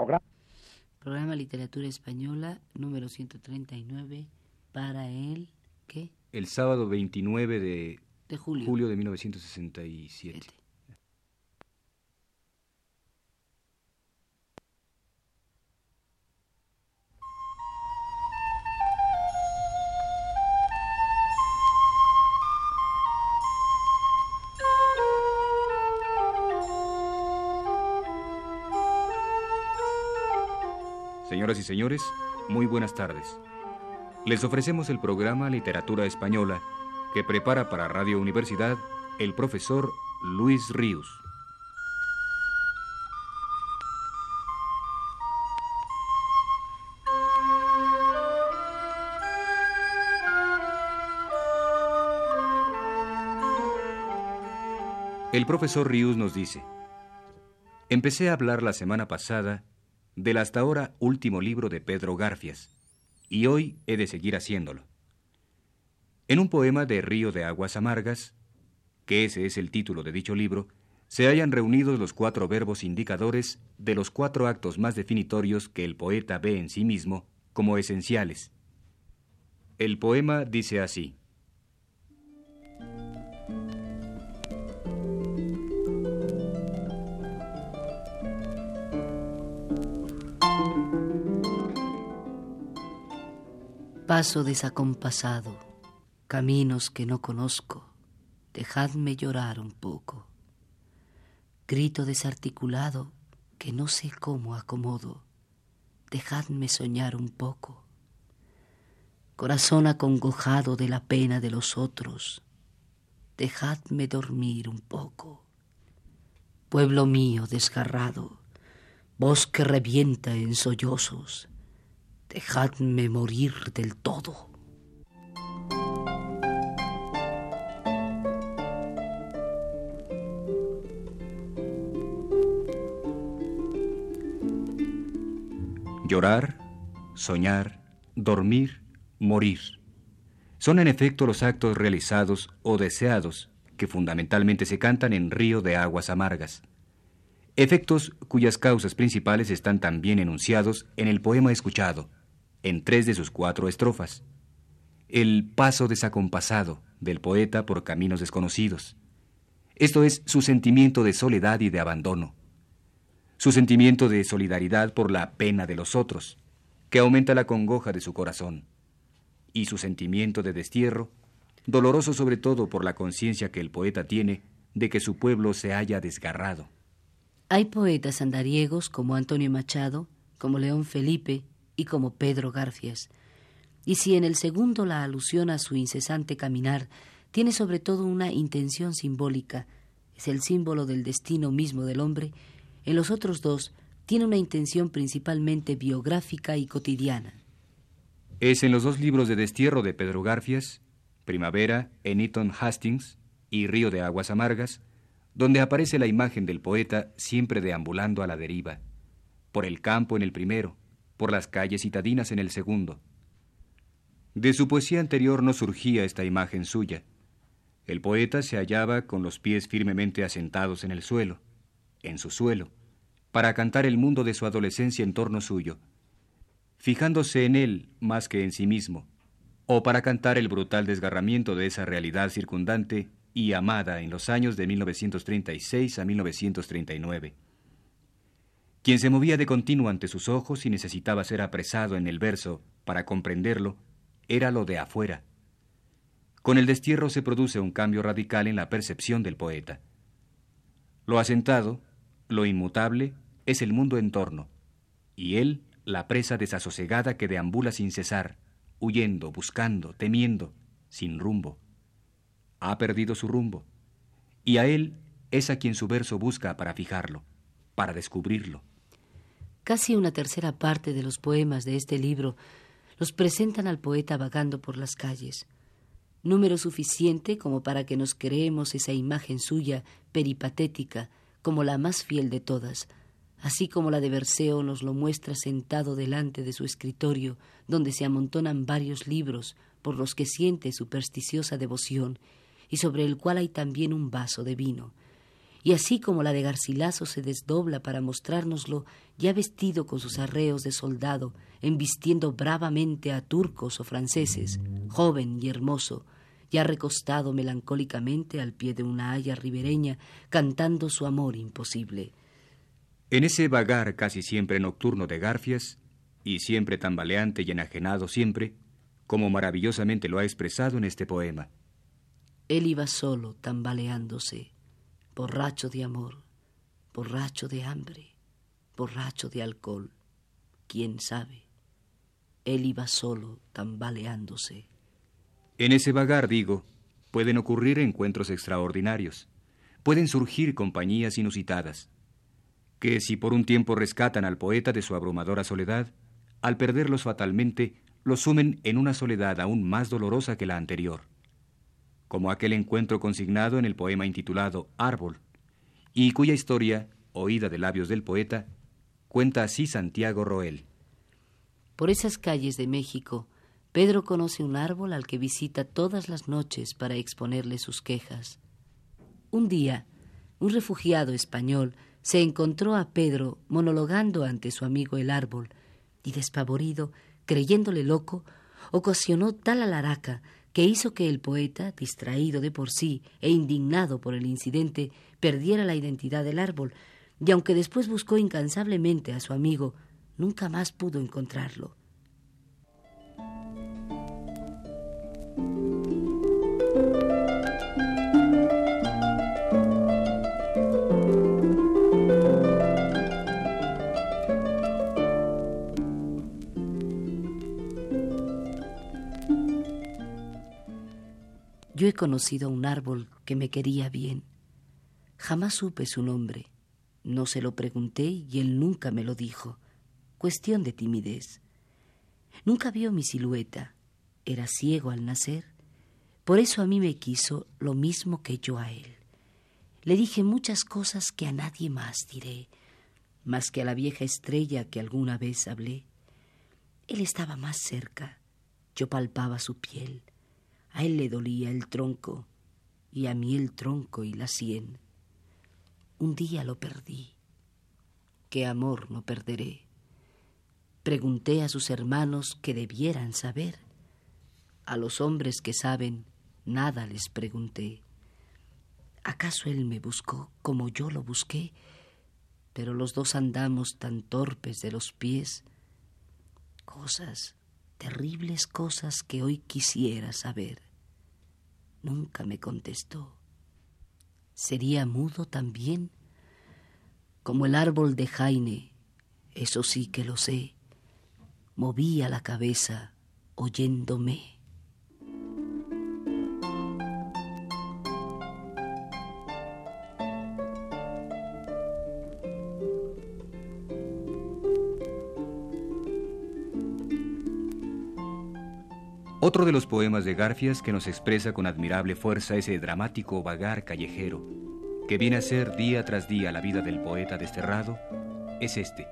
Programa. Programa Literatura Española número 139 para el ¿qué? El sábado 29 de, De julio. julio de 1967. Señoras y señores, muy buenas tardes. Les ofrecemos el programa Literatura Española que prepara para Radio Universidad el profesor Luis Ríos. El profesor Ríos nos dice, empecé a hablar la semana pasada del hasta ahora último libro de Pedro Garfias, y hoy he de seguir haciéndolo. En un poema de Río de Aguas Amargas, que ese es el título de dicho libro, se hallan reunidos los cuatro verbos indicadores de los cuatro actos más definitorios que el poeta ve en sí mismo como esenciales. El poema dice así. Paso desacompasado, caminos que no conozco, dejadme llorar un poco. Grito desarticulado que no sé cómo acomodo, dejadme soñar un poco. Corazón acongojado de la pena de los otros, dejadme dormir un poco. Pueblo mío desgarrado, voz que revienta en sollozos, dejadme morir del todo. Llorar, soñar, dormir, morir. Son en efecto los actos realizados o deseados que fundamentalmente se cantan en Río de Aguas Amargas. Efectos cuyas causas principales están también enunciados en el poema escuchado, en tres de sus cuatro estrofas. El paso desacompasado del poeta por caminos desconocidos. Esto es su sentimiento de soledad y de abandono. Su sentimiento de solidaridad por la pena de los otros, que aumenta la congoja de su corazón. Y su sentimiento de destierro, doloroso sobre todo por la conciencia que el poeta tiene de que su pueblo se haya desgarrado. Hay poetas andariegos como Antonio Machado, como León Felipe y como Pedro Garfias. Y si en el segundo la alusión a su incesante caminar tiene sobre todo una intención simbólica, es el símbolo del destino mismo del hombre, en los otros dos tiene una intención principalmente biográfica y cotidiana. Es en los dos libros de destierro de Pedro Garfias, Primavera en Eton Hastings y Río de Aguas Amargas, donde aparece la imagen del poeta siempre deambulando a la deriva, por el campo en el primero, por las calles citadinas en el segundo. De su poesía anterior no surgía esta imagen suya. El poeta se hallaba con los pies firmemente asentados en el suelo, en su suelo, para cantar el mundo de su adolescencia en torno suyo, fijándose en él más que en sí mismo, o para cantar el brutal desgarramiento de esa realidad circundante y amada en los años de 1936 a 1939. Quien se movía de continuo ante sus ojos y necesitaba ser apresado en el verso para comprenderlo, era lo de afuera. Con el destierro se produce un cambio radical en la percepción del poeta. Lo asentado, lo inmutable, es el mundo en torno, y él la presa desasosegada que deambula sin cesar, huyendo, buscando, temiendo, sin rumbo. Ha perdido su rumbo, y a él es a quien su verso busca para fijarlo, para descubrirlo. Casi una tercera parte de los poemas de este libro los presentan al poeta vagando por las calles, número suficiente como para que nos creemos esa imagen suya peripatética como la más fiel de todas, así como la de Berceo nos lo muestra sentado delante de su escritorio, donde se amontonan varios libros por los que siente supersticiosa devoción y sobre el cual hay también un vaso de vino, y así como la de Garcilaso se desdobla para mostrárnoslo, ya vestido con sus arreos de soldado, embistiendo bravamente a turcos o franceses, joven y hermoso, ya recostado melancólicamente al pie de una haya ribereña, cantando su amor imposible. En ese vagar casi siempre nocturno de Garfias, y siempre tambaleante y enajenado siempre, como maravillosamente lo ha expresado en este poema. Él iba solo, tambaleándose, borracho de amor, borracho de hambre, borracho de alcohol, quién sabe. Él iba solo, tambaleándose. En ese vagar, digo, pueden ocurrir encuentros extraordinarios, pueden surgir compañías inusitadas, que si por un tiempo rescatan al poeta de su abrumadora soledad, al perderlos fatalmente, lo sumen en una soledad aún más dolorosa que la anterior, como aquel encuentro consignado en el poema intitulado Árbol, y cuya historia, oída de labios del poeta, cuenta así Santiago Roel. Por esas calles de México, Pedro conoce un árbol al que visita todas las noches para exponerle sus quejas. Un día, un refugiado español se encontró a Pedro monologando ante su amigo el árbol, y despavorido, creyéndole loco, ocasionó tal alaraca que hizo que el poeta, distraído de por sí e indignado por el incidente, perdiera la identidad del árbol, y aunque después buscó incansablemente a su amigo, nunca más pudo encontrarlo. He conocido a un árbol que me quería bien. Jamás supe su nombre. No se lo pregunté y él nunca me lo dijo. Cuestión de timidez. Nunca vio mi silueta. Era ciego al nacer. Por eso a mí me quiso lo mismo que yo a él. Le dije muchas cosas que a nadie más diré, más que a la vieja estrella que alguna vez hablé. Él estaba más cerca. Yo palpaba su piel. A él le dolía el tronco y a mí el tronco y la sien. Un día lo perdí. ¿Qué amor no perderé? Pregunté a sus hermanos que debieran saber. A los hombres que saben, nada les pregunté. ¿Acaso él me buscó como yo lo busqué? Pero los dos andamos tan torpes de los pies. Cosas terribles cosas que hoy quisiera saber. Nunca me contestó. ¿Sería mudo también? Como el árbol de Jaine, eso sí que lo sé, movía la cabeza oyéndome. Otro de los poemas de Garfias que nos expresa con admirable fuerza ese dramático vagar callejero, que viene a ser día tras día la vida del poeta desterrado, es este.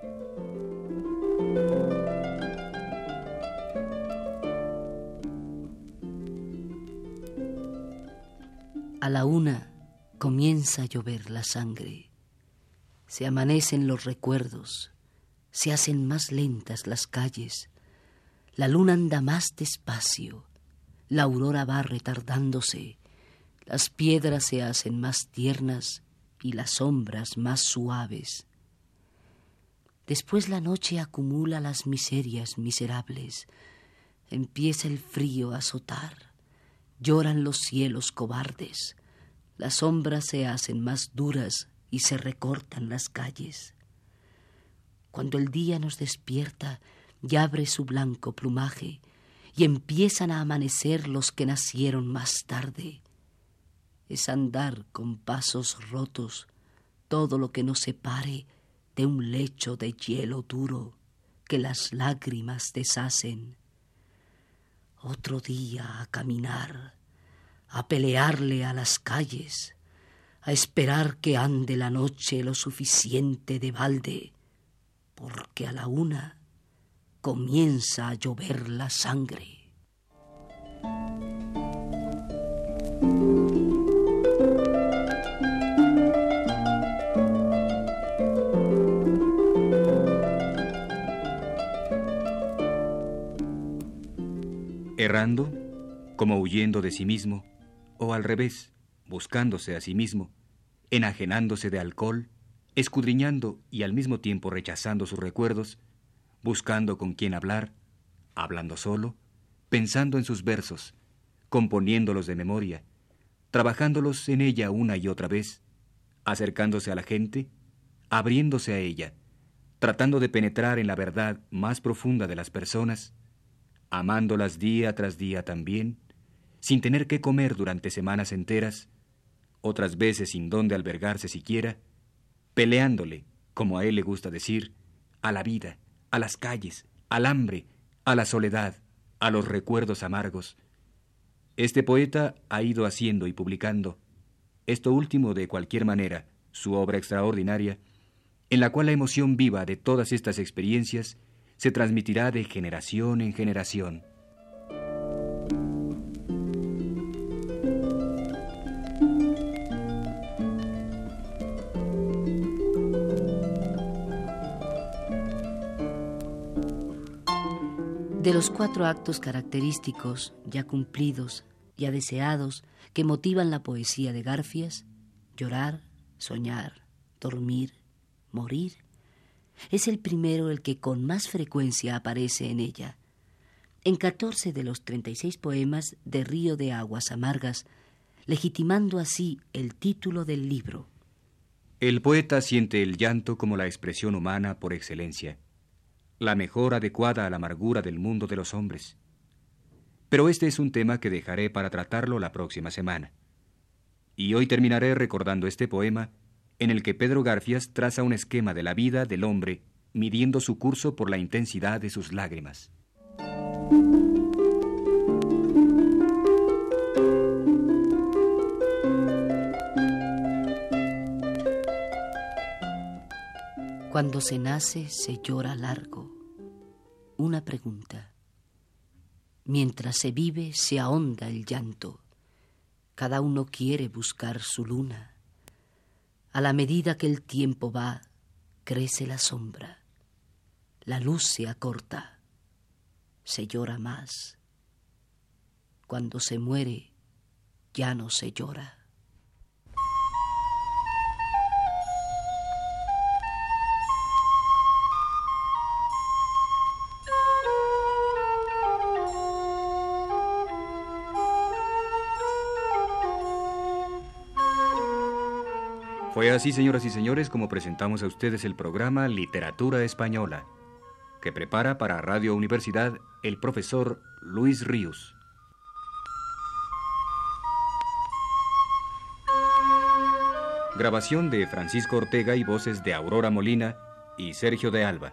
A la una comienza a llover la sangre, se amanecen los recuerdos, se hacen más lentas las calles, la luna anda más despacio, la aurora va retardándose, las piedras se hacen más tiernas y las sombras más suaves. Después la noche acumula las miserias miserables, empieza el frío a azotar, lloran los cielos cobardes, las sombras se hacen más duras y se recortan las calles. Cuando el día nos despierta, y abre su blanco plumaje, y empiezan a amanecer los que nacieron más tarde. Es andar con pasos rotos todo lo que nos separe de un lecho de hielo duro que las lágrimas deshacen. Otro día a caminar, a pelearle a las calles, a esperar que ande la noche lo suficiente de balde, porque a la una comienza a llover la sangre. Errando, como huyendo de sí mismo, o al revés, buscándose a sí mismo, enajenándose de alcohol, escudriñando y al mismo tiempo rechazando sus recuerdos, buscando con quién hablar, hablando solo, pensando en sus versos, componiéndolos de memoria, trabajándolos en ella una y otra vez, acercándose a la gente, abriéndose a ella, tratando de penetrar en la verdad más profunda de las personas, amándolas día tras día también, sin tener que comer durante semanas enteras, otras veces sin dónde albergarse siquiera, peleándole, como a él le gusta decir, a la vida, a las calles, al hambre, a la soledad, a los recuerdos amargos. Este poeta ha ido haciendo y publicando, esto último de cualquier manera, su obra extraordinaria, en la cual la emoción viva de todas estas experiencias se transmitirá de generación en generación. De los cuatro actos característicos, ya cumplidos, ya deseados, que motivan la poesía de Garfias, llorar, soñar, dormir, morir, es el primero el que con más frecuencia aparece en ella. En catorce de los treinta y seis poemas de Río de Aguas Amargas, legitimando así el título del libro. El poeta siente el llanto como la expresión humana por excelencia la mejor adecuada a la amargura del mundo de los hombres. Pero este es un tema que dejaré para tratarlo la próxima semana. Y hoy terminaré recordando este poema en el que Pedro Garfias traza un esquema de la vida del hombre midiendo su curso por la intensidad de sus lágrimas. Cuando se nace se llora largo. Una pregunta. Mientras se vive se ahonda el llanto. Cada uno quiere buscar su luna. A la medida que el tiempo va, crece la sombra. La luz se acorta. Se llora más. Cuando se muere, ya no se llora. Fue así, señoras y señores, como presentamos a ustedes el programa Literatura Española, que prepara para Radio Universidad el profesor Luis Ríos. Grabación de Francisco Ortega y voces de Aurora Molina y Sergio de Alba.